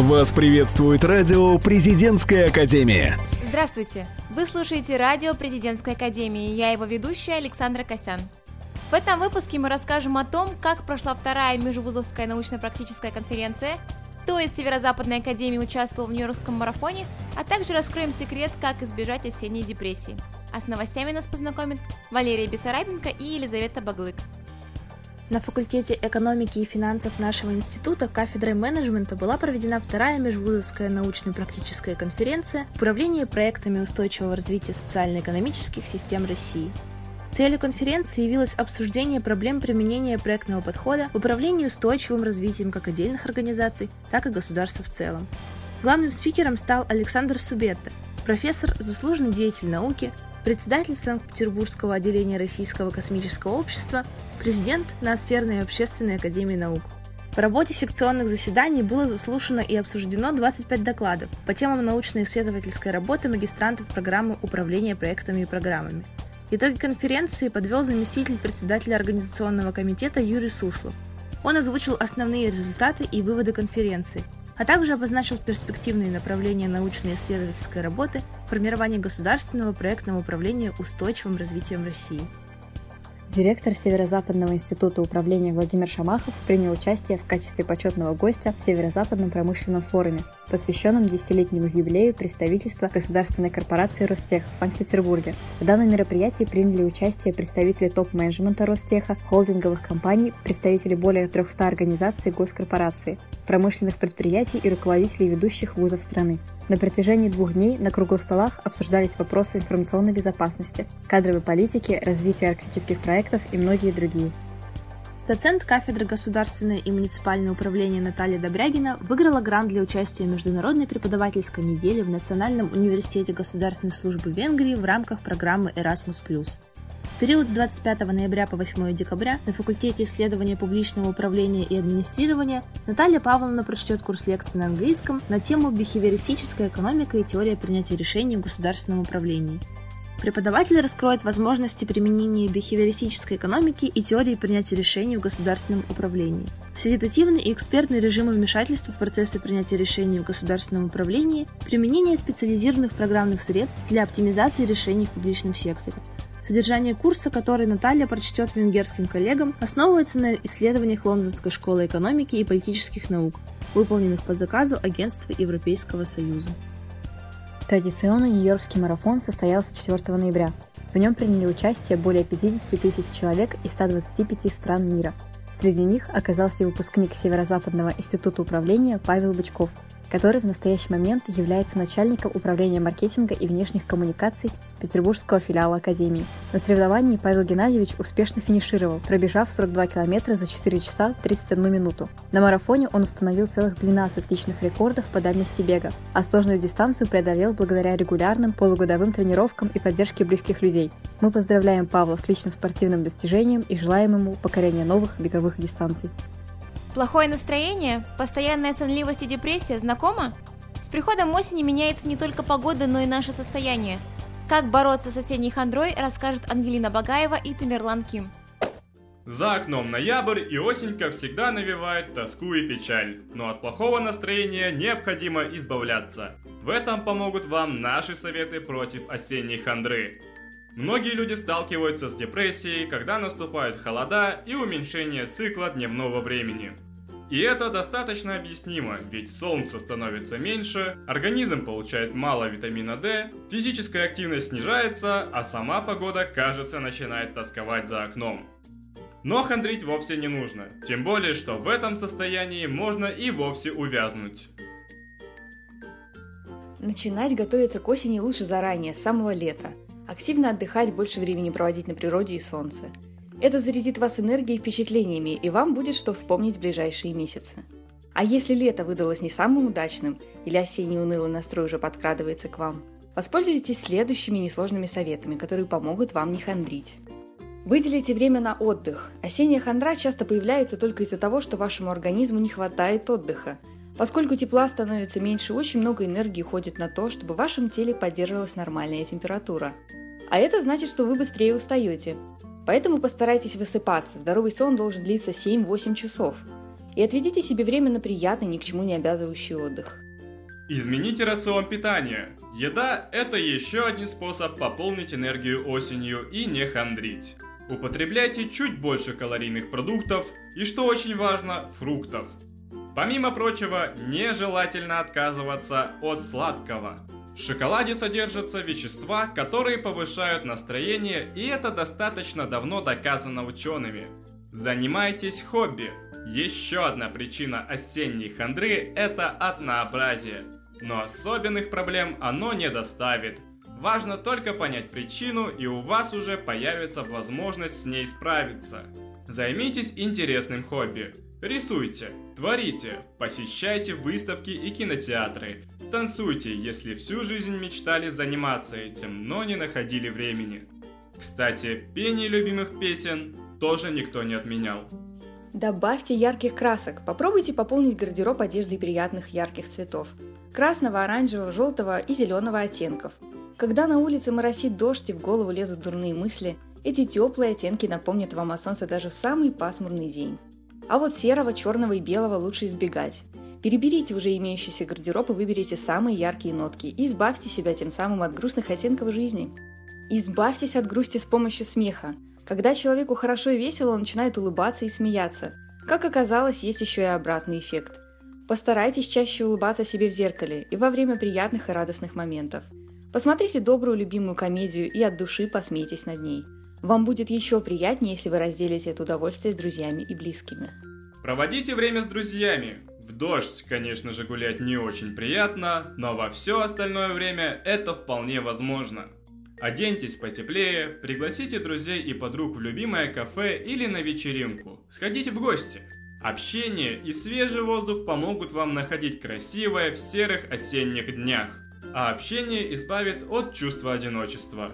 Вас приветствует радио «Президентская академия». Здравствуйте! Вы слушаете радио «Президентской академии». Я его ведущая Александра Косян. В этом выпуске мы расскажем о том, как прошла вторая межвузовская научно-практическая конференция, кто из Северо-Западной Академии участвовал в Нью-Йоркском марафоне, а также раскроем секрет, как избежать осенней депрессии. А с новостями нас познакомят Валерия Бессарабенко и Елизавета Баглык. На факультете экономики и финансов нашего института кафедрой менеджмента была проведена вторая межвузовская научно-практическая конференция «Управление проектами устойчивого развития социально-экономических систем России». Целью конференции явилось обсуждение проблем применения проектного подхода в управлении устойчивым развитием как отдельных организаций, так и государства в целом. Главным спикером стал Александр Субетта, профессор, заслуженный деятель науки, председатель Санкт-Петербургского отделения Российского космического общества, президент Ноосферной общественной академии наук. По работе секционных заседаний было заслушано и обсуждено 25 докладов по темам научно-исследовательской работы магистрантов программы управления проектами и программами. Итоги конференции подвел заместитель председателя организационного комитета Юрий Суслов. Он озвучил основные результаты и выводы конференции – а также обозначил перспективные направления научно-исследовательской работы в формировании государственного проектного управления устойчивым развитием России. Директор Северо-Западного института управления Владимир Шамахов принял участие в качестве почетного гостя в Северо-Западном промышленном форуме, посвященном десятилетнему юбилею представительства государственной корпорации Ростех в Санкт-Петербурге. В данном мероприятии приняли участие представители топ-менеджмента Ростеха, холдинговых компаний, представители более 300 организаций госкорпорации, промышленных предприятий и руководителей ведущих вузов страны. На протяжении двух дней на круглых столах обсуждались вопросы информационной безопасности, кадровой политики, развития арктических проектов, проектов и многие другие. Доцент кафедры государственное и муниципальное управление Наталья Добрягина выиграла грант для участия в международной преподавательской неделе в Национальном университете государственной службы Венгрии в рамках программы Erasmus+. В период с 25 ноября по 8 декабря на факультете исследования публичного управления и администрирования Наталья Павловна прочтет курс лекций на английском на тему «Бихевиористическая экономика и теория принятия решений в государственном управлении». Преподаватель раскроет возможности применения бихевиористической экономики и теории принятия решений в государственном управлении. Фасилитативный и экспертный режимы вмешательства в процессы принятия решений в государственном управлении, применение специализированных программных средств для оптимизации решений в публичном секторе. Содержание курса, который Наталья прочтет венгерским коллегам, основывается на исследованиях Лондонской школы экономики и политических наук, выполненных по заказу Агентства Европейского Союза. Традиционный Нью-Йоркский марафон состоялся 4 ноября. В нем приняли участие более 50 тысяч человек из 125 стран мира. Среди них оказался выпускник Северо-Западного института управления Павел Бычков – который в настоящий момент является начальником управления маркетинга и внешних коммуникаций Петербургского филиала Академии. На соревновании Павел Геннадьевич успешно финишировал, пробежав 42 километра за 4 часа 31 минуту. На марафоне он установил целых 12 личных рекордов по дальности бега, а сложную дистанцию преодолел благодаря регулярным полугодовым тренировкам и поддержке близких людей. Мы поздравляем Павла с личным спортивным достижением и желаем ему покорения новых беговых дистанций. Плохое настроение, постоянная сонливость и депрессия знакома? С приходом осени меняется не только погода, но и наше состояние. Как бороться с осенней хандрой, расскажет Ангелина Багаева и Тамерлан Ким. За окном ноябрь и осенька всегда навевают тоску и печаль, но от плохого настроения необходимо избавляться. В этом помогут вам наши советы против осенней хандры. Многие люди сталкиваются с депрессией, когда наступают холода и уменьшение цикла дневного времени. И это достаточно объяснимо, ведь солнце становится меньше, организм получает мало витамина D, физическая активность снижается, а сама погода, кажется, начинает тосковать за окном. Но хандрить вовсе не нужно, тем более, что в этом состоянии можно и вовсе увязнуть. Начинать готовиться к осени лучше заранее, с самого лета. Активно отдыхать, больше времени проводить на природе и солнце. Это зарядит вас энергией и впечатлениями, и вам будет что вспомнить в ближайшие месяцы. А если лето выдалось не самым удачным, или осенний унылый настрой уже подкрадывается к вам, воспользуйтесь следующими несложными советами, которые помогут вам не хандрить. Выделите время на отдых. Осенняя хандра часто появляется только из-за того, что вашему организму не хватает отдыха. Поскольку тепла становится меньше, очень много энергии уходит на то, чтобы в вашем теле поддерживалась нормальная температура. А это значит, что вы быстрее устаете. Поэтому постарайтесь высыпаться. Здоровый сон должен длиться 7-8 часов. И отведите себе время на приятный, ни к чему не обязывающий отдых. Измените рацион питания. Еда – это еще один способ пополнить энергию осенью и не хандрить. Употребляйте чуть больше калорийных продуктов и, что очень важно, фруктов. Помимо прочего, нежелательно отказываться от сладкого. В шоколаде содержатся вещества, которые повышают настроение, и это достаточно давно доказано учеными. Занимайтесь хобби. Еще одна причина осенней хандры – это однообразие. Но особенных проблем оно не доставит. Важно только понять причину, и у вас уже появится возможность с ней справиться. Займитесь интересным хобби. Рисуйте, творите, посещайте выставки и кинотеатры, танцуйте, если всю жизнь мечтали заниматься этим, но не находили времени. Кстати, пение любимых песен тоже никто не отменял. Добавьте ярких красок. Попробуйте пополнить гардероб одеждой приятных ярких цветов. Красного, оранжевого, желтого и зеленого оттенков. Когда на улице моросит дождь и в голову лезут дурные мысли, эти теплые оттенки напомнят вам о солнце даже в самый пасмурный день. А вот серого, черного и белого лучше избегать. Переберите уже имеющийся гардероб и выберите самые яркие нотки и избавьте себя тем самым от грустных оттенков жизни. Избавьтесь от грусти с помощью смеха. Когда человеку хорошо и весело, он начинает улыбаться и смеяться. Как оказалось, есть еще и обратный эффект. Постарайтесь чаще улыбаться себе в зеркале и во время приятных и радостных моментов. Посмотрите добрую любимую комедию и от души посмейтесь над ней – вам будет еще приятнее, если вы разделите это удовольствие с друзьями и близкими. Проводите время с друзьями. В дождь, конечно же, гулять не очень приятно, но во все остальное время это вполне возможно. Оденьтесь потеплее, пригласите друзей и подруг в любимое кафе или на вечеринку. Сходите в гости. Общение и свежий воздух помогут вам находить красивое в серых осенних днях. А общение избавит от чувства одиночества.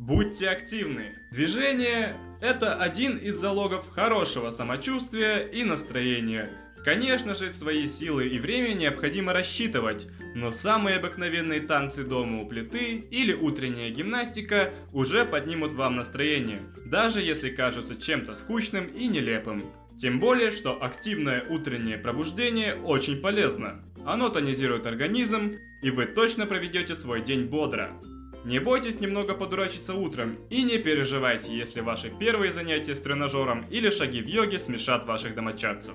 Будьте активны. Движение – это один из залогов хорошего самочувствия и настроения. Конечно же, свои силы и время необходимо рассчитывать, но самые обыкновенные танцы дома у плиты или утренняя гимнастика уже поднимут вам настроение, даже если кажутся чем-то скучным и нелепым. Тем более, что активное утреннее пробуждение очень полезно. Оно тонизирует организм, и вы точно проведете свой день бодро. Не бойтесь немного подурачиться утром и не переживайте, если ваши первые занятия с тренажером или шаги в йоге смешат ваших домочадцев.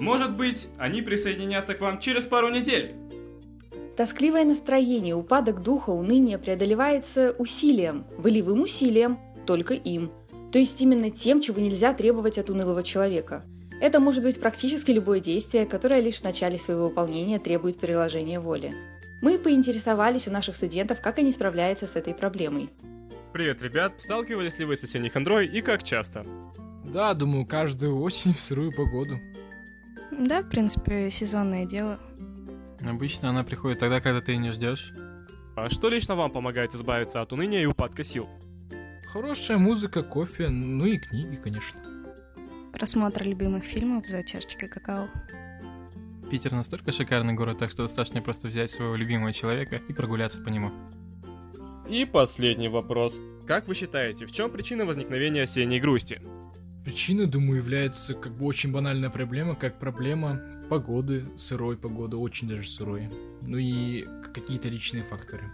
Может быть, они присоединятся к вам через пару недель. Тоскливое настроение, упадок духа, уныние преодолевается усилием, волевым усилием, только им. То есть именно тем, чего нельзя требовать от унылого человека. Это может быть практически любое действие, которое лишь в начале своего выполнения требует приложения воли. Мы поинтересовались у наших студентов, как они справляются с этой проблемой. Привет, ребят! Сталкивались ли вы с осенней хандрой и как часто? Да, думаю, каждую осень в сырую погоду. Да, в принципе, сезонное дело. Обычно она приходит тогда, когда ты не ждешь. А что лично вам помогает избавиться от уныния и упадка сил? Хорошая музыка, кофе, ну и книги, конечно. Просмотр любимых фильмов за чашечкой какао. Питер настолько шикарный город, так что достаточно просто взять своего любимого человека и прогуляться по нему. И последний вопрос. Как вы считаете, в чем причина возникновения осенней грусти? Причиной, думаю, является как бы очень банальная проблема, как проблема погоды, сырой погоды, очень даже сырой. Ну и какие-то личные факторы.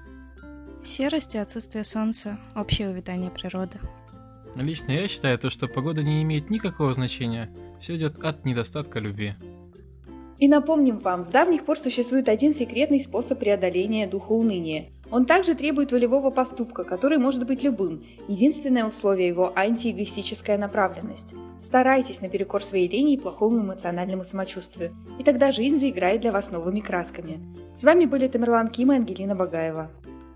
Серость и отсутствие солнца, общее увядание природы. Лично я считаю то, что погода не имеет никакого значения. Все идет от недостатка любви. И напомним вам, с давних пор существует один секретный способ преодоления духа уныния. Он также требует волевого поступка, который может быть любым. Единственное условие его – антиэгоистическая направленность. Старайтесь наперекор своей лени и плохому эмоциональному самочувствию, и тогда жизнь заиграет для вас новыми красками. С вами были Тамерлан Ким и Ангелина Багаева.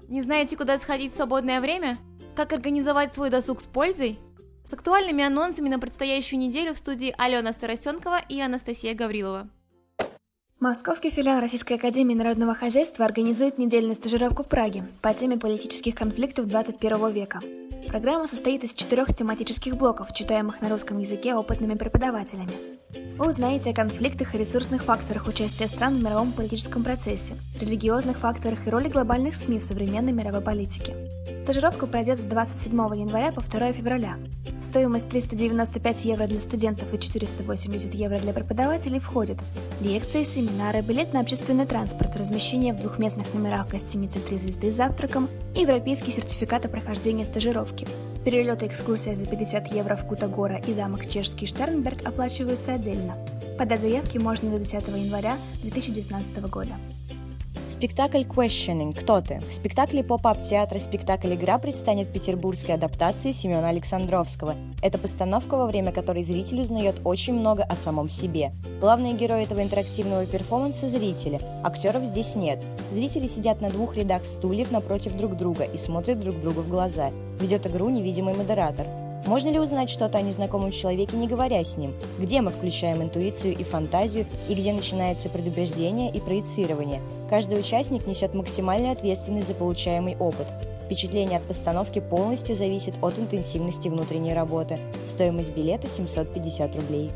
Не знаете, куда сходить в свободное время? Как организовать свой досуг с пользой? С актуальными анонсами на предстоящую неделю в студии Алена Старосенкова и Анастасия Гаврилова. Московский филиал Российской Академии Народного Хозяйства организует недельную стажировку в Праге по теме политических конфликтов 21 века. Программа состоит из четырех тематических блоков, читаемых на русском языке опытными преподавателями. Вы узнаете о конфликтах и ресурсных факторах участия стран в мировом политическом процессе, религиозных факторах и роли глобальных СМИ в современной мировой политике. Стажировка пройдет с 27 января по 2 февраля. Стоимость 395 евро для студентов и 480 евро для преподавателей входят лекции, семинары, билет на общественный транспорт, размещение в двухместных номерах гостиницы «Три звезды» с завтраком и европейский сертификат о прохождении стажировки. Перелет и экскурсия за 50 евро в Кутагора и замок Чешский Штернберг оплачиваются отдельно. Подать заявки можно до 10 января 2019 года. Спектакль Questioning «Кто ты?». В спектакле поп-ап театра «Спектакль игра» предстанет петербургской адаптации Семена Александровского. Это постановка, во время которой зритель узнает очень много о самом себе. Главные герои этого интерактивного перформанса – зрители. Актеров здесь нет. Зрители сидят на двух рядах стульев напротив друг друга и смотрят друг другу в глаза. Ведет игру невидимый модератор. Можно ли узнать что-то о незнакомом человеке, не говоря с ним? Где мы включаем интуицию и фантазию, и где начинается предубеждение и проецирование? Каждый участник несет максимальную ответственность за получаемый опыт. Впечатление от постановки полностью зависит от интенсивности внутренней работы. Стоимость билета 750 рублей.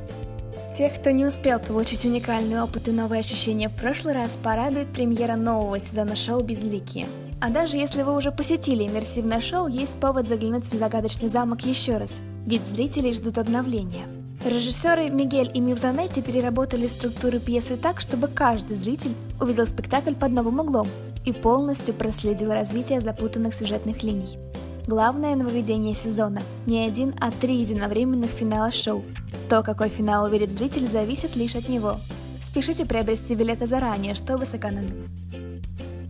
Тех, кто не успел получить уникальный опыт и новые ощущения в прошлый раз, порадует премьера нового сезона шоу «Безликие». А даже если вы уже посетили иммерсивное шоу, есть повод заглянуть в загадочный замок еще раз, ведь зрителей ждут обновления. Режиссеры Мигель и Мивзанетти переработали структуру пьесы так, чтобы каждый зритель увидел спектакль под новым углом и полностью проследил развитие запутанных сюжетных линий. Главное нововведение сезона – не один, а три единовременных финала шоу. То, какой финал увидит зритель, зависит лишь от него. Спешите приобрести билеты заранее, чтобы сэкономить.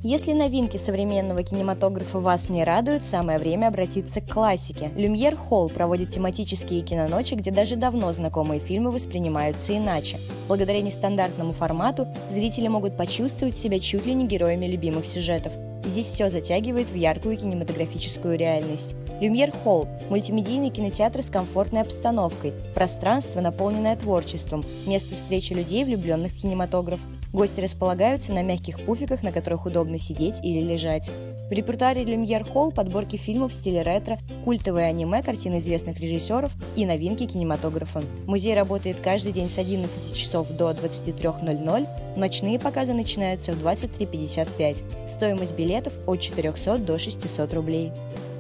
Если новинки современного кинематографа вас не радуют, самое время обратиться к классике. Люмьер Холл проводит тематические киноночи, где даже давно знакомые фильмы воспринимаются иначе. Благодаря нестандартному формату зрители могут почувствовать себя чуть ли не героями любимых сюжетов. Здесь все затягивает в яркую кинематографическую реальность. Люмьер Холл – мультимедийный кинотеатр с комфортной обстановкой, пространство, наполненное творчеством, место встречи людей, влюбленных в кинематограф. Гости располагаются на мягких пуфиках, на которых удобно сидеть или лежать. В репертуаре Люмьер Холл подборки фильмов в стиле ретро, культовые аниме, картины известных режиссеров и новинки кинематографа. Музей работает каждый день с 11 часов до 23.00, ночные показы начинаются в 23.55. Стоимость билетов от 400 до 600 рублей.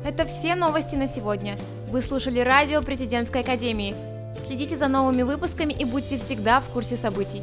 Это все новости на сегодня. Вы слушали радио Президентской Академии. Следите за новыми выпусками и будьте всегда в курсе событий.